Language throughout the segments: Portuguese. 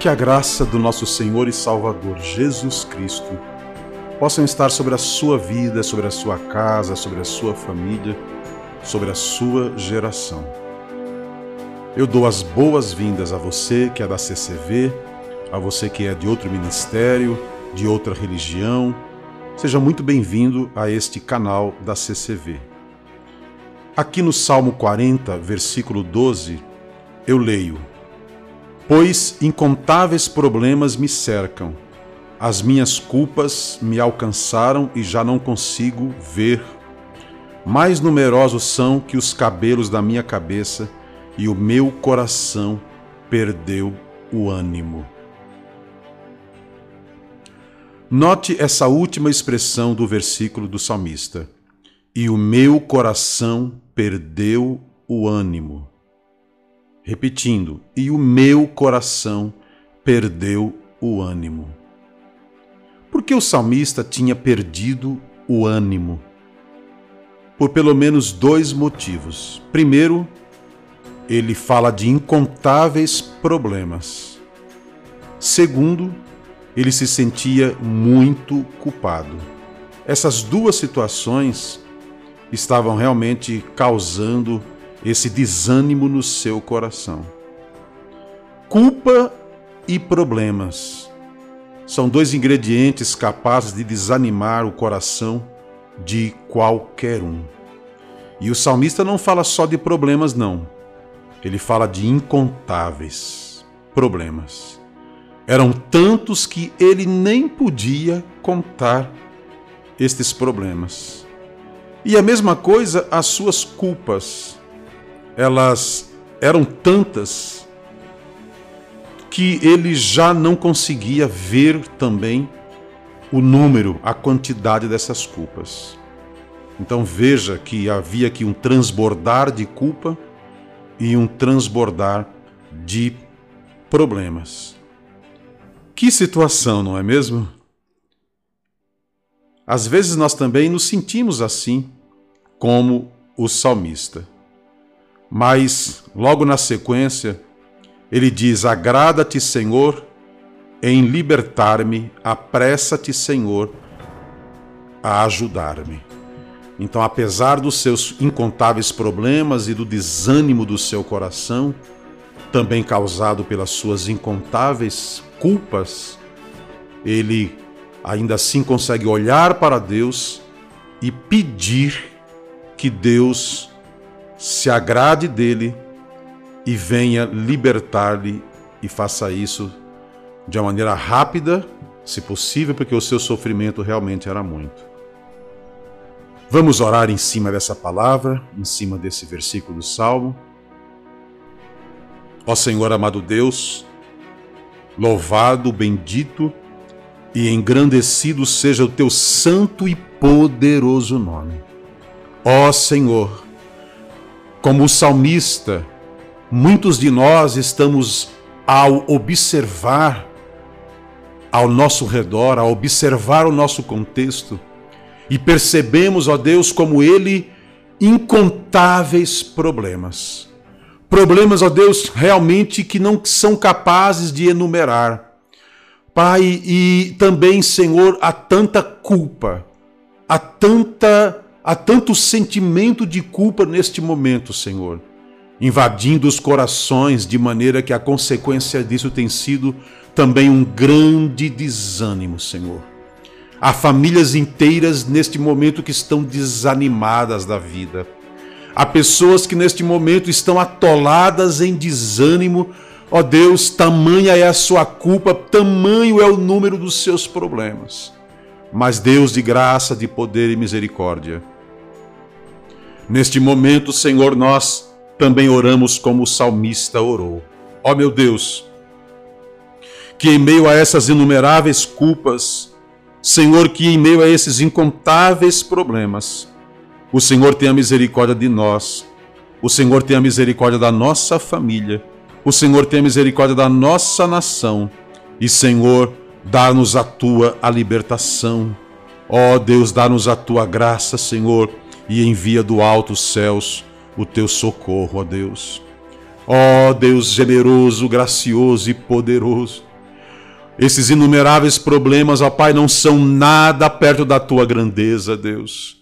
Que a graça do nosso Senhor e Salvador Jesus Cristo possam estar sobre a sua vida, sobre a sua casa, sobre a sua família, sobre a sua geração. Eu dou as boas-vindas a você que é da CCV, a você que é de outro ministério, de outra religião. Seja muito bem-vindo a este canal da CCV. Aqui no Salmo 40, versículo 12, eu leio: Pois incontáveis problemas me cercam, as minhas culpas me alcançaram e já não consigo ver. Mais numerosos são que os cabelos da minha cabeça, e o meu coração perdeu o ânimo. Note essa última expressão do versículo do salmista: E o meu coração perdeu o ânimo. Repetindo, e o meu coração perdeu o ânimo. Porque o salmista tinha perdido o ânimo? Por pelo menos dois motivos. Primeiro, ele fala de incontáveis problemas. Segundo, ele se sentia muito culpado. Essas duas situações estavam realmente causando esse desânimo no seu coração. Culpa e problemas são dois ingredientes capazes de desanimar o coração de qualquer um. E o salmista não fala só de problemas, não. Ele fala de incontáveis problemas. Eram tantos que ele nem podia contar estes problemas. E a mesma coisa as suas culpas elas eram tantas que ele já não conseguia ver também o número, a quantidade dessas culpas. Então veja que havia aqui um transbordar de culpa e um transbordar de problemas. Que situação, não é mesmo? Às vezes nós também nos sentimos assim, como o salmista. Mas, logo na sequência, ele diz: Agrada-te, Senhor, em libertar-me, apressa-te, Senhor, a ajudar-me. Então, apesar dos seus incontáveis problemas e do desânimo do seu coração, também causado pelas suas incontáveis culpas, ele ainda assim consegue olhar para Deus e pedir que Deus se agrade dele e venha libertar-lhe e faça isso de uma maneira rápida, se possível, porque o seu sofrimento realmente era muito. Vamos orar em cima dessa palavra, em cima desse versículo do Salmo. Ó Senhor amado Deus, louvado, bendito e engrandecido seja o teu santo e poderoso nome. Ó Senhor, como o salmista, muitos de nós estamos, ao observar ao nosso redor, ao observar o nosso contexto, e percebemos, ó Deus, como Ele incontáveis problemas. Problemas, ó Deus, realmente que não são capazes de enumerar. Pai, e também, Senhor, há tanta culpa, há tanta Há tanto sentimento de culpa neste momento, Senhor, invadindo os corações, de maneira que a consequência disso tem sido também um grande desânimo, Senhor. Há famílias inteiras neste momento que estão desanimadas da vida. Há pessoas que neste momento estão atoladas em desânimo. Ó oh Deus, tamanha é a sua culpa, tamanho é o número dos seus problemas. Mas Deus de graça, de poder e misericórdia, Neste momento, Senhor, nós também oramos como o salmista orou. Ó meu Deus, que em meio a essas inumeráveis culpas, Senhor, que em meio a esses incontáveis problemas, o Senhor tenha misericórdia de nós, o Senhor tenha misericórdia da nossa família, o Senhor tenha misericórdia da nossa nação, e Senhor, dá-nos a tua a libertação. Ó Deus, dá-nos a tua graça, Senhor e envia do alto os céus o teu socorro, ó Deus. Ó Deus generoso, gracioso e poderoso, Esses inumeráveis problemas, ó Pai, não são nada perto da tua grandeza, Deus.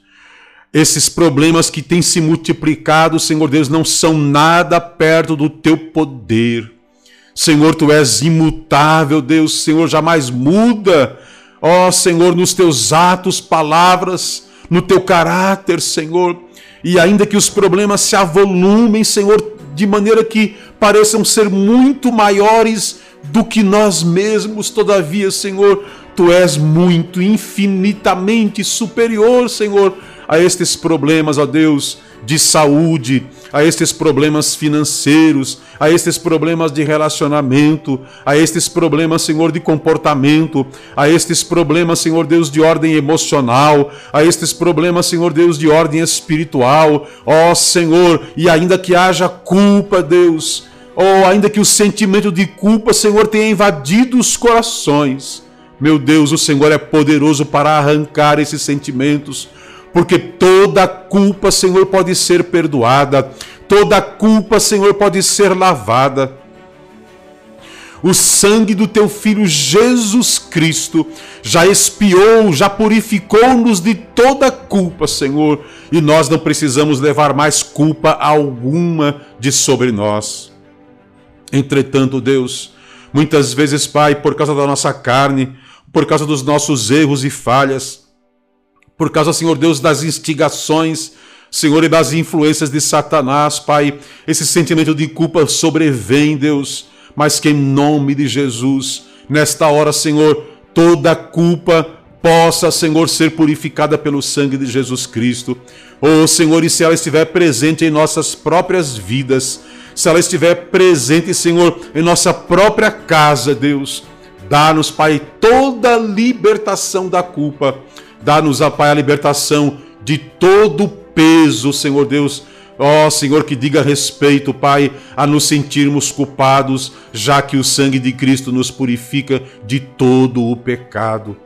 Esses problemas que têm se multiplicado, Senhor Deus, não são nada perto do teu poder. Senhor, tu és imutável, Deus, Senhor, jamais muda. Ó Senhor, nos teus atos, palavras, no teu caráter, Senhor. E ainda que os problemas se avolumem, Senhor, de maneira que pareçam ser muito maiores do que nós mesmos, todavia, Senhor, tu és muito, infinitamente superior, Senhor, a estes problemas, ó Deus, de saúde, a estes problemas financeiros, a estes problemas de relacionamento, a estes problemas, Senhor, de comportamento, a estes problemas, Senhor Deus, de ordem emocional, a estes problemas, Senhor Deus, de ordem espiritual, ó Senhor, e ainda que haja culpa, Deus, ou ainda que o sentimento de culpa, Senhor, tenha invadido os corações. Meu Deus, o Senhor é poderoso para arrancar esses sentimentos, porque toda culpa, Senhor, pode ser perdoada, toda culpa, Senhor, pode ser lavada. O sangue do teu filho Jesus Cristo já expiou, já purificou-nos de toda culpa, Senhor, e nós não precisamos levar mais culpa alguma de sobre nós. Entretanto, Deus, muitas vezes, Pai, por causa da nossa carne, por causa dos nossos erros e falhas, por causa, Senhor Deus, das instigações, Senhor, e das influências de Satanás, Pai, esse sentimento de culpa sobrevém, Deus, mas que em nome de Jesus, nesta hora, Senhor, toda culpa possa, Senhor, ser purificada pelo sangue de Jesus Cristo. Oh, Senhor, e se ela estiver presente em nossas próprias vidas, se ela estiver presente, Senhor, em nossa própria casa, Deus. Dá-nos, Pai, toda a libertação da culpa. Dá-nos, Pai, a libertação de todo o peso, Senhor Deus. Ó Senhor, que diga respeito, Pai, a nos sentirmos culpados, já que o sangue de Cristo nos purifica de todo o pecado.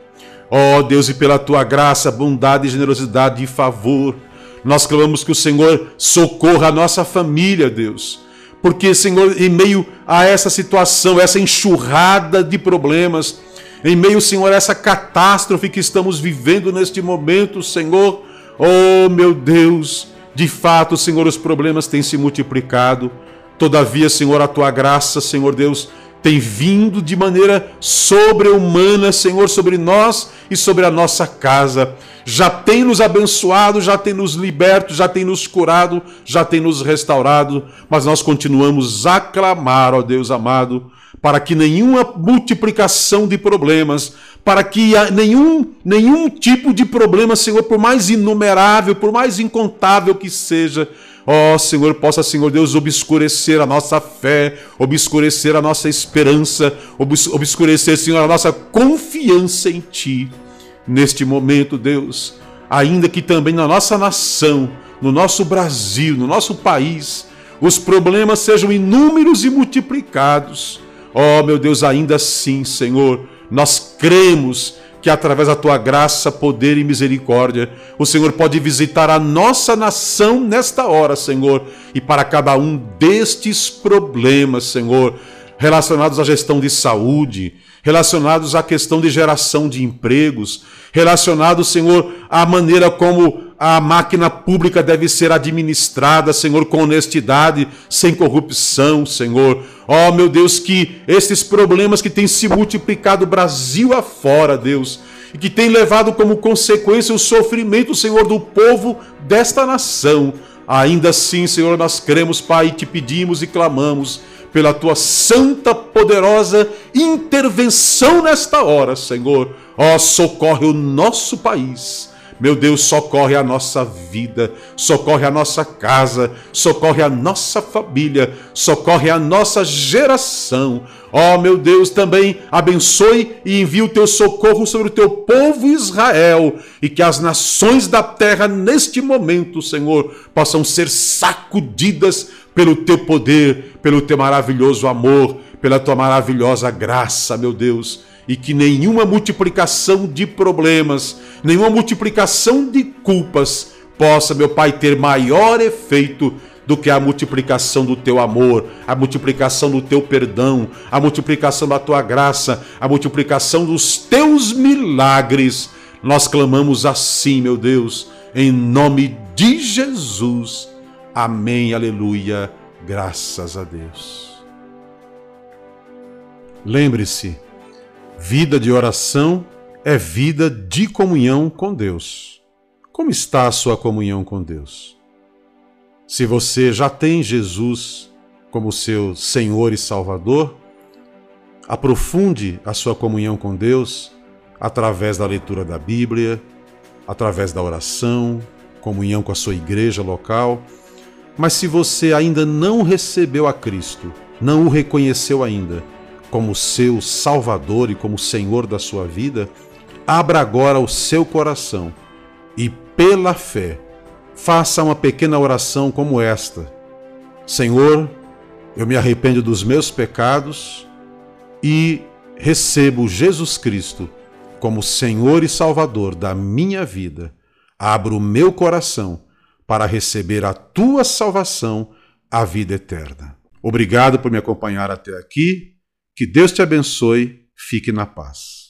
Ó Deus, e pela tua graça, bondade, generosidade e favor, nós clamamos que o Senhor socorra a nossa família, Deus porque, Senhor, em meio a essa situação, essa enxurrada de problemas, em meio, Senhor, a essa catástrofe que estamos vivendo neste momento, Senhor, oh meu Deus, de fato, Senhor, os problemas têm se multiplicado. Todavia, Senhor, a tua graça, Senhor Deus, tem vindo de maneira sobre-humana, Senhor, sobre nós e sobre a nossa casa. Já tem nos abençoado, já tem nos liberto, já tem nos curado, já tem nos restaurado, mas nós continuamos a clamar, ó Deus amado, para que nenhuma multiplicação de problemas, para que nenhum, nenhum tipo de problema, Senhor, por mais inumerável, por mais incontável que seja, Ó oh, Senhor, possa, Senhor Deus, obscurecer a nossa fé, obscurecer a nossa esperança, obscurecer, Senhor, a nossa confiança em Ti. Neste momento, Deus, ainda que também na nossa nação, no nosso Brasil, no nosso país, os problemas sejam inúmeros e multiplicados. Ó oh, meu Deus, ainda assim, Senhor, nós cremos que através da tua graça, poder e misericórdia, o Senhor pode visitar a nossa nação nesta hora, Senhor, e para cada um destes problemas, Senhor, relacionados à gestão de saúde, relacionados à questão de geração de empregos, relacionados, Senhor, à maneira como a máquina pública deve ser administrada, Senhor, com honestidade, sem corrupção, Senhor. Ó oh, meu Deus, que esses problemas que têm se multiplicado Brasil afora, Deus, e que têm levado como consequência o sofrimento, Senhor, do povo desta nação. Ainda assim, Senhor, nós cremos, Pai, e te pedimos e clamamos pela tua santa, poderosa intervenção nesta hora, Senhor. Ó, oh, socorre o nosso país meu Deus, socorre a nossa vida, socorre a nossa casa, socorre a nossa família, socorre a nossa geração. Ó oh, meu Deus, também abençoe e envie o teu socorro sobre o teu povo Israel e que as nações da terra neste momento, Senhor, possam ser sacudidas pelo teu poder, pelo teu maravilhoso amor, pela tua maravilhosa graça, meu Deus e que nenhuma multiplicação de problemas, nenhuma multiplicação de culpas possa, meu Pai, ter maior efeito do que a multiplicação do teu amor, a multiplicação do teu perdão, a multiplicação da tua graça, a multiplicação dos teus milagres. Nós clamamos assim, meu Deus, em nome de Jesus. Amém, aleluia, graças a Deus. Lembre-se, vida de oração é vida de comunhão com Deus. Como está a sua comunhão com Deus? Se você já tem Jesus como seu Senhor e Salvador, aprofunde a sua comunhão com Deus através da leitura da Bíblia, através da oração, comunhão com a sua igreja local. Mas se você ainda não recebeu a Cristo, não o reconheceu ainda como seu Salvador e como Senhor da sua vida, abra agora o seu coração e, pela fé, faça uma pequena oração como esta: Senhor, eu me arrependo dos meus pecados e recebo Jesus Cristo como Senhor e Salvador da minha vida. Abro o meu coração para receber a tua salvação, a vida eterna. Obrigado por me acompanhar até aqui. Que Deus te abençoe. Fique na paz.